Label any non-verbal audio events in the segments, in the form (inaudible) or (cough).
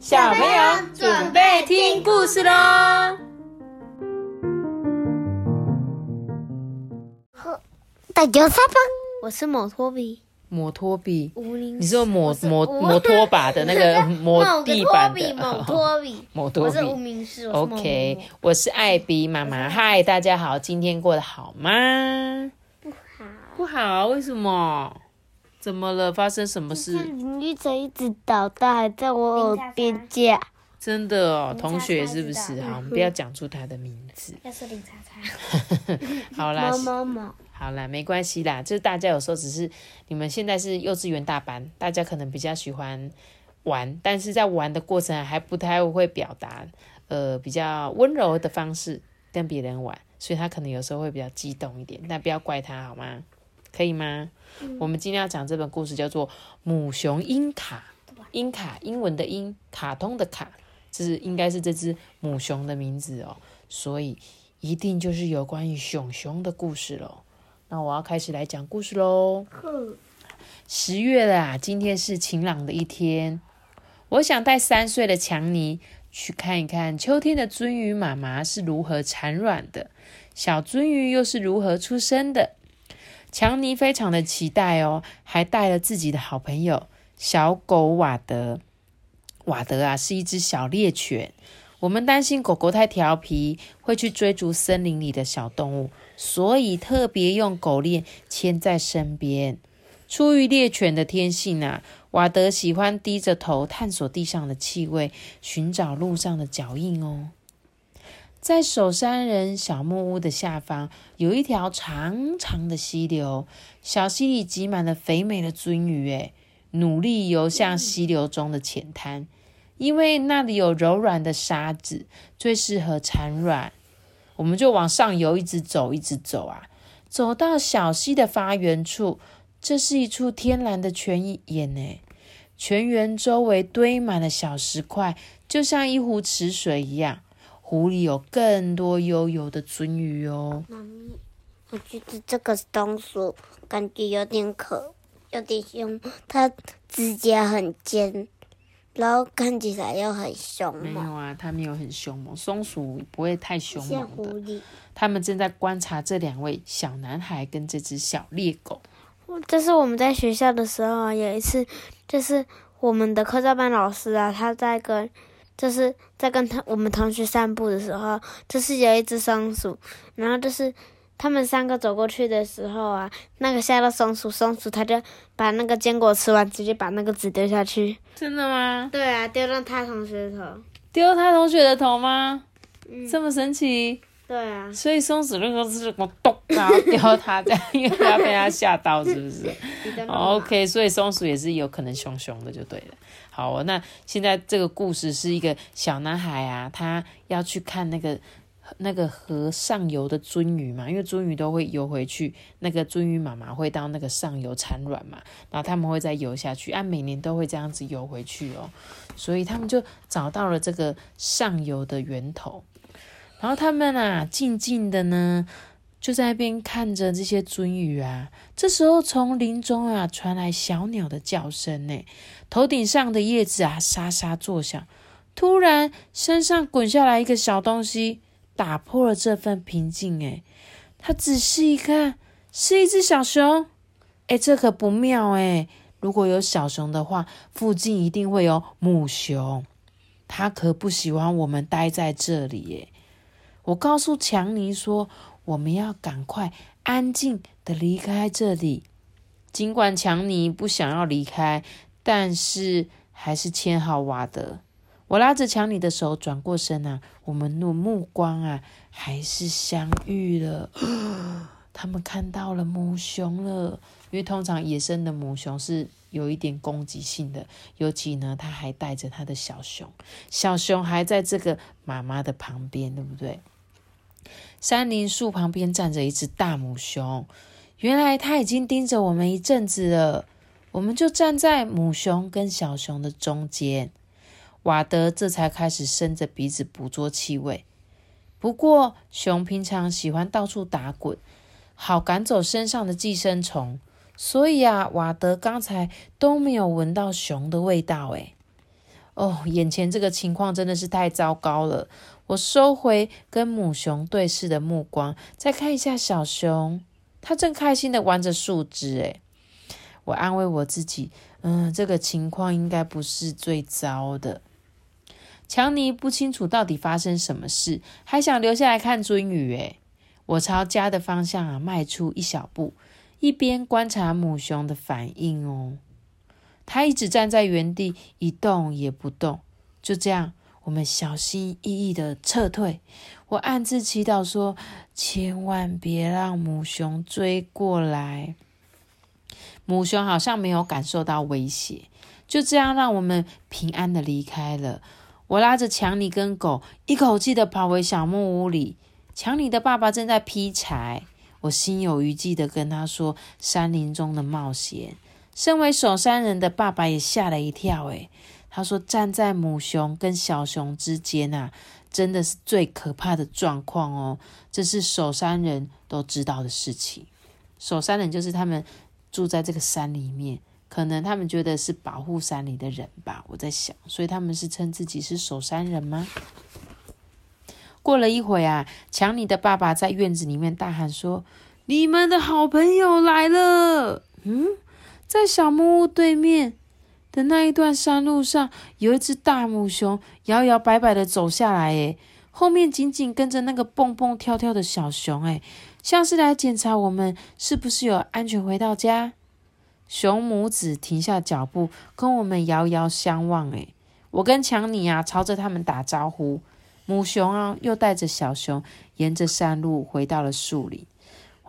小朋友准备听故事喽。大家好，我是摩托比，摩托比，你是摩我是摩无摩托把的那个 (laughs) 摩某个地板托比，某的。托比，(laughs) 摩托我是无比。名氏。我是某某 OK，我是艾比妈妈。嗨，大家好，今天过得好吗？不好，不好，为什么？怎么了？发生什么事？林玉成一直捣蛋，还在我耳边叫。真的哦，同学是不是？好，我们不要讲出他的名字。(laughs) 要是林叉叉，(laughs) 好啦某，某某，好啦，没关系啦。就是大家有时候只是你们现在是幼稚园大班，大家可能比较喜欢玩，但是在玩的过程还不太会表达，呃，比较温柔的方式跟别人玩，所以他可能有时候会比较激动一点，但不要怪他好吗？可以吗？我们今天要讲这本故事叫做《母熊英卡》，英卡英文的英，卡通的卡，这是应该是这只母熊的名字哦，所以一定就是有关于熊熊的故事喽。那我要开始来讲故事喽。十月啦啊，今天是晴朗的一天。我想带三岁的强尼去看一看秋天的鳟鱼妈妈是如何产卵的，小鳟鱼又是如何出生的。强尼非常的期待哦，还带了自己的好朋友小狗瓦德。瓦德啊，是一只小猎犬。我们担心狗狗太调皮，会去追逐森林里的小动物，所以特别用狗链牵在身边。出于猎犬的天性啊，瓦德喜欢低着头探索地上的气味，寻找路上的脚印哦。在守山人小木屋的下方，有一条长长的溪流，小溪里挤满了肥美的鳟鱼，诶，努力游向溪流中的浅滩，因为那里有柔软的沙子，最适合产卵。我们就往上游，一直走，一直走啊，走到小溪的发源处，这是一处天然的泉眼呢。泉源周围堆满了小石块，就像一湖池水一样。湖里有更多悠游的鳟鱼哦。妈咪，我觉得这个松鼠感觉有点可，有点凶，它指甲很尖，然后看起来又很凶猛，没有啊，它没有很凶猛，松鼠不会太凶猛的。狐狸。他们正在观察这两位小男孩跟这只小猎狗。这是我们在学校的时候啊，有一次就是我们的科教班老师啊，他在跟就是在跟他我们同学散步的时候，就是有一只松鼠，然后就是他们三个走过去的时候啊，那个吓到松鼠，松鼠它就把那个坚果吃完，直接把那个纸丢下去。真的吗？对啊，丢到他同学的头。丢他同学的头吗？嗯这么神奇？对啊，所以松鼠那个是我咚，然后叼它，这样因为它被它吓到，是不是？OK，所以松鼠也是有可能凶凶的，就对了。好哦，那现在这个故事是一个小男孩啊，他要去看那个那个河上游的鳟鱼嘛，因为鳟鱼都会游回去，那个鳟鱼妈妈会到那个上游产卵嘛，然后他们会再游下去，啊、每年都会这样子游回去哦，所以他们就找到了这个上游的源头，然后他们啊，静静的呢。就在那边看着这些鳟鱼啊，这时候从林中啊传来小鸟的叫声呢，头顶上的叶子啊沙沙作响。突然，身上滚下来一个小东西，打破了这份平静。哎，他仔细一看，是一只小熊。哎，这可不妙哎！如果有小熊的话，附近一定会有母熊。它可不喜欢我们待在这里耶。我告诉强尼说，我们要赶快安静的离开这里。尽管强尼不想要离开，但是还是牵好瓦德。我拉着强尼的手，转过身啊，我们的目光啊，还是相遇了。(gasps) 他们看到了母熊了，因为通常野生的母熊是有一点攻击性的，尤其呢，它还带着它的小熊，小熊还在这个妈妈的旁边，对不对？山林树旁边站着一只大母熊，原来它已经盯着我们一阵子了。我们就站在母熊跟小熊的中间，瓦德这才开始伸着鼻子捕捉气味。不过，熊平常喜欢到处打滚，好赶走身上的寄生虫，所以啊，瓦德刚才都没有闻到熊的味道。诶，哦，眼前这个情况真的是太糟糕了。我收回跟母熊对视的目光，再看一下小熊，它正开心的玩着树枝。诶，我安慰我自己，嗯，这个情况应该不是最糟的。强尼不清楚到底发生什么事，还想留下来看鳟鱼。诶，我朝家的方向啊迈出一小步，一边观察母熊的反应哦。它一直站在原地，一动也不动。就这样，我们小心翼翼的撤退。我暗自祈祷说：千万别让母熊追过来。母熊好像没有感受到威胁，就这样让我们平安的离开了。我拉着强尼跟狗，一口气的跑回小木屋里。强尼的爸爸正在劈柴，我心有余悸的跟他说：山林中的冒险。身为守山人的爸爸也吓了一跳，诶，他说站在母熊跟小熊之间啊，真的是最可怕的状况哦。这是守山人都知道的事情。守山人就是他们住在这个山里面，可能他们觉得是保护山里的人吧。我在想，所以他们是称自己是守山人吗？过了一会啊，强尼的爸爸在院子里面大喊说：“你们的好朋友来了！”嗯。在小木屋对面的那一段山路上，有一只大母熊摇摇摆摆的走下来，诶，后面紧紧跟着那个蹦蹦跳跳的小熊，诶，像是来检查我们是不是有安全回到家。熊母子停下脚步，跟我们遥遥相望，诶，我跟强尼啊朝着他们打招呼，母熊啊又带着小熊沿着山路回到了树林。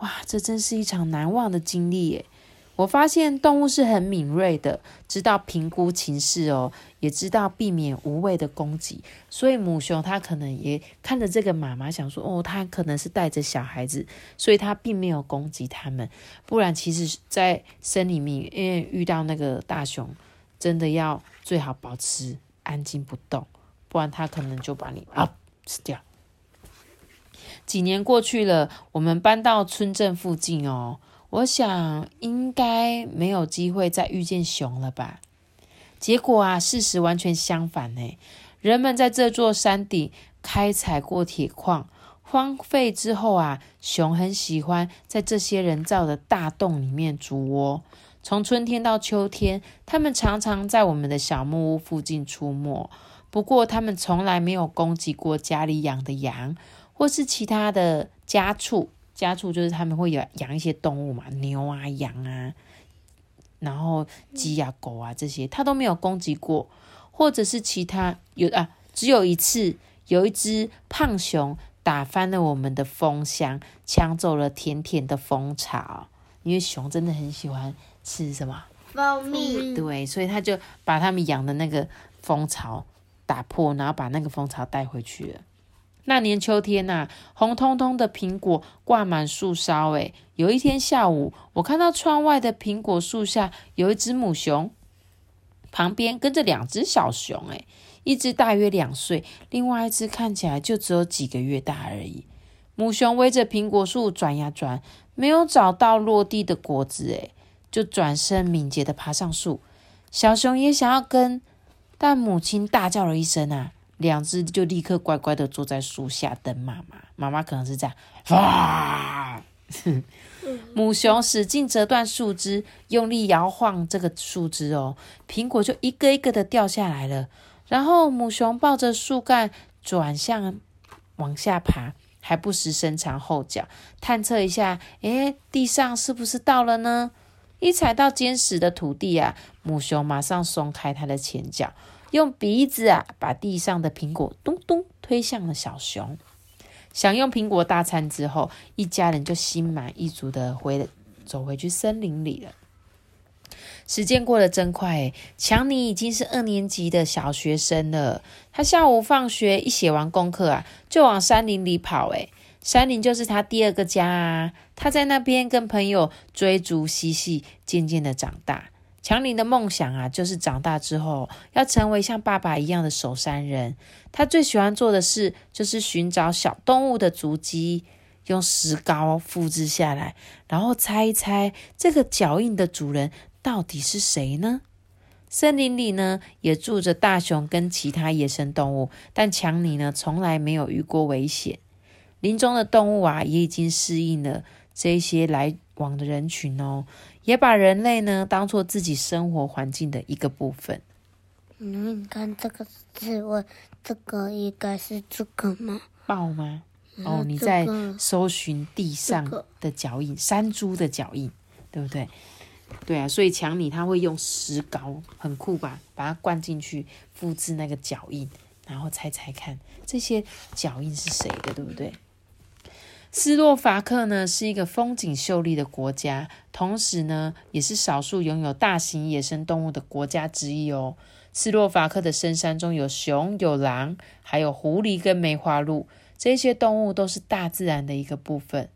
哇，这真是一场难忘的经历，耶！我发现动物是很敏锐的，知道评估情势哦，也知道避免无谓的攻击。所以母熊它可能也看着这个妈妈，想说哦，它可能是带着小孩子，所以它并没有攻击他们。不然，其实，在森林里面，因为遇到那个大熊，真的要最好保持安静不动，不然它可能就把你啊吃掉。几年过去了，我们搬到村镇附近哦。我想应该没有机会再遇见熊了吧？结果啊，事实完全相反呢。人们在这座山顶开采过铁矿，荒废之后啊，熊很喜欢在这些人造的大洞里面筑窝。从春天到秋天，它们常常在我们的小木屋附近出没。不过，它们从来没有攻击过家里养的羊或是其他的家畜。家畜就是他们会养养一些动物嘛，牛啊、羊啊，然后鸡啊、狗啊这些，他都没有攻击过，或者是其他有啊，只有一次有一只胖熊打翻了我们的蜂箱，抢走了甜甜的蜂巢，因为熊真的很喜欢吃什么？蜂蜜，对，所以他就把他们养的那个蜂巢打破，然后把那个蜂巢带回去了。那年秋天呐，红彤彤的苹果挂满树梢。诶，有一天下午，我看到窗外的苹果树下有一只母熊，旁边跟着两只小熊。诶，一只大约两岁，另外一只看起来就只有几个月大而已。母熊围着苹果树转呀转，没有找到落地的果子，诶，就转身敏捷的爬上树。小熊也想要跟，但母亲大叫了一声啊！两只就立刻乖乖的坐在树下等妈妈。妈妈可能是这样，哇！(laughs) 母熊使劲折断树枝，用力摇晃这个树枝哦，苹果就一个一个的掉下来了。然后母熊抱着树干转向往下爬，还不时伸长后脚探测一下，诶，地上是不是到了呢？一踩到坚实的土地啊，母熊马上松开它的前脚。用鼻子啊，把地上的苹果咚咚推向了小熊。享用苹果大餐之后，一家人就心满意足的回走回去森林里了。时间过得真快，强尼已经是二年级的小学生了。他下午放学一写完功课啊，就往山林里跑。诶，山林就是他第二个家啊。他在那边跟朋友追逐嬉戏，渐渐的长大。强尼的梦想啊，就是长大之后要成为像爸爸一样的守山人。他最喜欢做的事就是寻找小动物的足迹，用石膏复制下来，然后猜一猜这个脚印的主人到底是谁呢？森林里呢，也住着大熊跟其他野生动物，但强尼呢，从来没有遇过危险。林中的动物啊，也已经适应了这些来往的人群哦，也把人类呢当做自己生活环境的一个部分。嗯，你看这个字，我这个应该是这个吗？豹吗？哦，你在搜寻地上的脚印，山猪的脚印，对不对？对啊，所以强尼他会用石膏，很酷吧？把它灌进去，复制那个脚印，然后猜猜看这些脚印是谁的，对不对？斯洛伐克呢是一个风景秀丽的国家，同时呢也是少数拥有大型野生动物的国家之一哦。斯洛伐克的深山中有熊、有狼，还有狐狸跟梅花鹿，这些动物都是大自然的一个部分。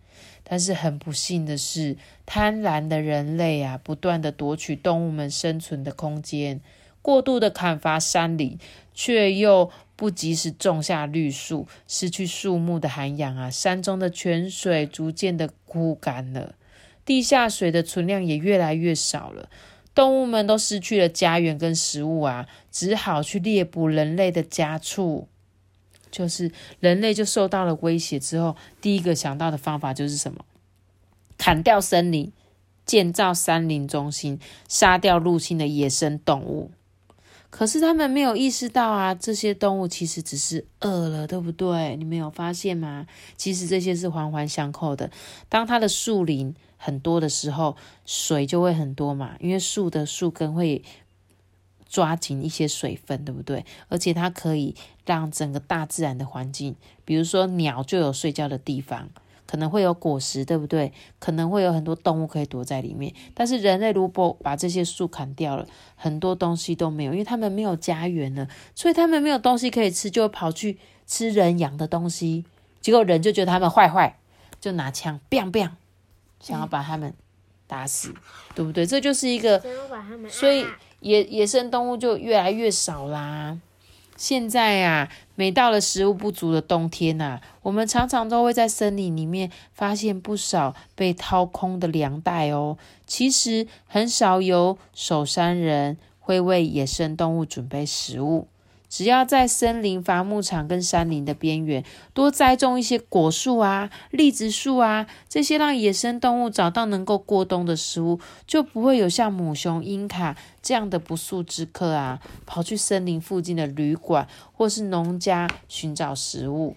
但是很不幸的是，贪婪的人类啊，不断的夺取动物们生存的空间，过度的砍伐山林，却又不及时种下绿树，失去树木的涵养啊，山中的泉水逐渐的枯干了，地下水的存量也越来越少了。动物们都失去了家园跟食物啊，只好去猎捕人类的家畜。就是人类就受到了威胁之后，第一个想到的方法就是什么？砍掉森林，建造山林中心，杀掉入侵的野生动物。可是他们没有意识到啊，这些动物其实只是饿了，对不对？你们有发现吗？其实这些是环环相扣的。当它的树林很多的时候，水就会很多嘛，因为树的树根会抓紧一些水分，对不对？而且它可以让整个大自然的环境，比如说鸟就有睡觉的地方，可能会有果实，对不对？可能会有很多动物可以躲在里面。但是人类如果把这些树砍掉了，很多东西都没有，因为他们没有家园了，所以他们没有东西可以吃，就会跑去吃人养的东西。结果人就觉得他们坏坏，就拿枪 biang biang，想要把他们打死，对不对？这就是一个所以野野生动物就越来越少啦。现在啊，每到了食物不足的冬天呐、我们常常都会在森林里面发现不少被掏空的粮袋哦。其实很少有守山人会为野生动物准备食物。只要在森林、伐木场跟山林的边缘多栽种一些果树啊、栗子树啊，这些让野生动物找到能够过冬的食物，就不会有像母熊英卡这样的不速之客啊，跑去森林附近的旅馆或是农家寻找食物。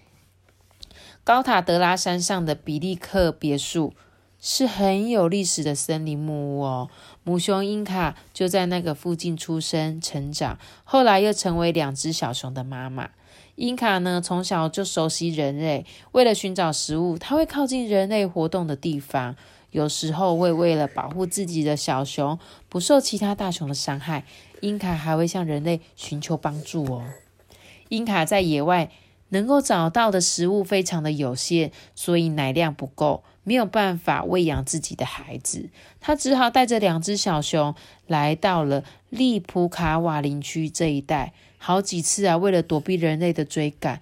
高塔德拉山上的比利克别墅是很有历史的森林木屋哦。母熊英卡就在那个附近出生、成长，后来又成为两只小熊的妈妈。英卡呢，从小就熟悉人类，为了寻找食物，它会靠近人类活动的地方。有时候会为了保护自己的小熊不受其他大熊的伤害，英卡还会向人类寻求帮助哦。英卡在野外能够找到的食物非常的有限，所以奶量不够，没有办法喂养自己的孩子。他只好带着两只小熊来到了利普卡瓦林区这一带。好几次啊，为了躲避人类的追赶，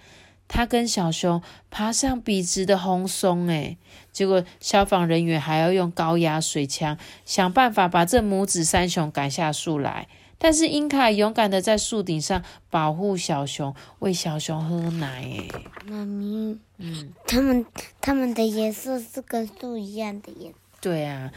他跟小熊爬上笔直的红松，诶，结果消防人员还要用高压水枪想办法把这母子三熊赶下树来。但是英卡勇敢的在树顶上保护小熊，喂小熊喝奶。哎，妈咪，嗯，他们他们的颜色是跟树一样的颜色。对啊。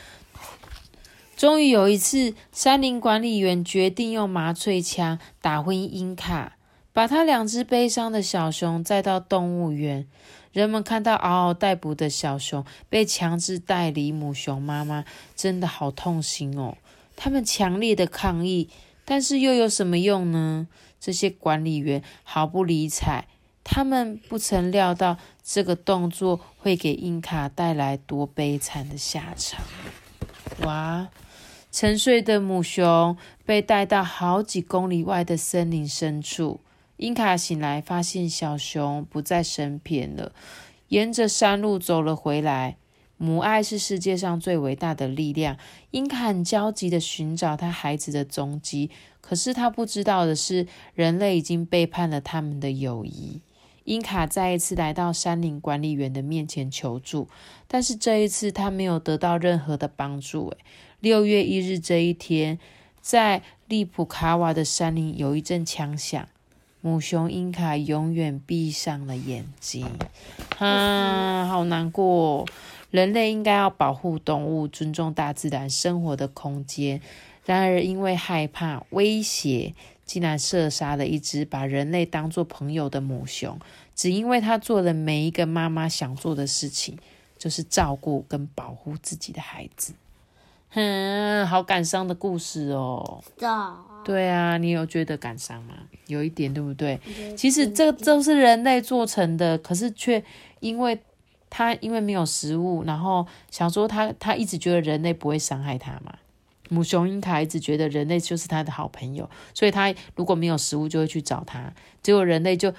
终于有一次，山林管理员决定用麻醉枪打昏英卡，把他两只悲伤的小熊载到动物园。人们看到嗷嗷待哺的小熊被强制带离母熊妈妈，真的好痛心哦。他们强烈的抗议，但是又有什么用呢？这些管理员毫不理睬，他们不曾料到这个动作会给英卡带来多悲惨的下场。哇！沉睡的母熊被带到好几公里外的森林深处。英卡醒来，发现小熊不在身边了，沿着山路走了回来。母爱是世界上最伟大的力量。英卡很焦急地寻找他孩子的踪迹，可是他不知道的是，人类已经背叛了他们的友谊。英卡再一次来到山林管理员的面前求助，但是这一次他没有得到任何的帮助。诶，六月一日这一天，在利普卡瓦的山林有一阵枪响，母熊英卡永远闭上了眼睛。啊，好难过！人类应该要保护动物，尊重大自然生活的空间。然而，因为害怕威胁，竟然射杀了一只把人类当作朋友的母熊。只因为他做了每一个妈妈想做的事情，就是照顾跟保护自己的孩子。哼，好感伤的故事哦。对啊，你有觉得感伤吗？有一点，对不对？其实这都是人类做成的，可是却因为。他因为没有食物，然后想说他他一直觉得人类不会伤害他嘛。母熊英卡一直觉得人类就是他的好朋友，所以他如果没有食物就会去找他。结果人类就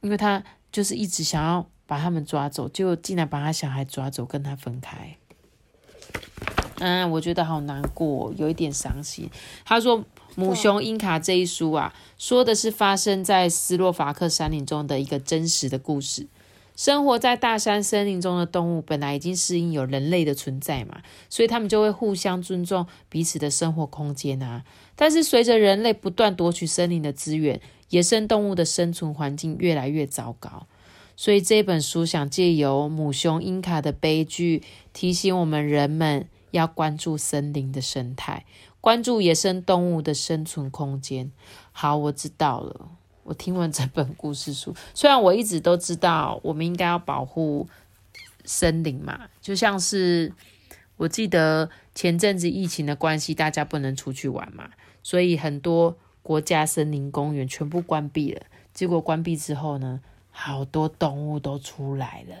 因为他就是一直想要把他们抓走，就竟然把他小孩抓走跟他分开。嗯，我觉得好难过，有一点伤心。他说《母熊英卡》这一书啊，说的是发生在斯洛伐克山林中的一个真实的故事。生活在大山森林中的动物本来已经适应有人类的存在嘛，所以他们就会互相尊重彼此的生活空间啊。但是随着人类不断夺取森林的资源，野生动物的生存环境越来越糟糕。所以这本书想借由母熊英卡的悲剧，提醒我们人们要关注森林的生态，关注野生动物的生存空间。好，我知道了。我听完这本故事书，(laughs) 虽然我一直都知道我们应该要保护森林嘛，就像是我记得前阵子疫情的关系，大家不能出去玩嘛，所以很多国家森林公园全部关闭了。结果关闭之后呢，好多动物都出来了，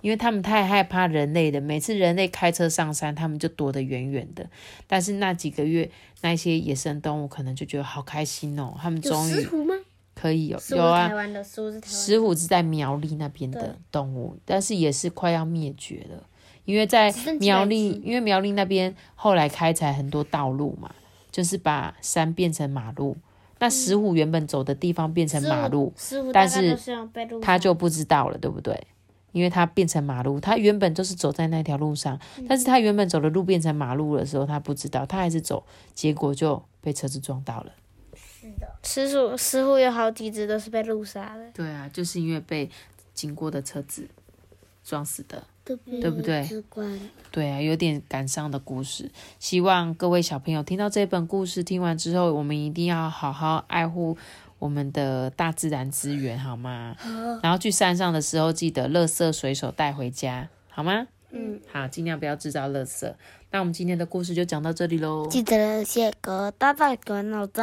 因为他们太害怕人类的，每次人类开车上山，他们就躲得远远的。但是那几个月，那些野生动物可能就觉得好开心哦，他们终于。可以有有啊，石虎是在苗栗那边的动物，但是也是快要灭绝了，因为在苗栗，因为苗栗那边后来开采很多道路嘛，就是把山变成马路，那石虎原本走的地方变成马路，但是他就不知道了，对不对？因为他变成马路，他原本就是走在那条路上，但是他原本走的路变成马路的时候，他不知道，他还是走，结果就被车子撞到了。石虎，石虎有好几只都是被路杀的。对啊，就是因为被经过的车子撞死的，对不对？对啊，有点感伤的故事。希望各位小朋友听到这本故事，听完之后，我们一定要好好爱护我们的大自然资源，好吗？然后去山上的时候，记得垃圾随手带回家，好吗？嗯。好，尽量不要制造垃圾。那我们今天的故事就讲到这里喽。记得写个大大的脑子。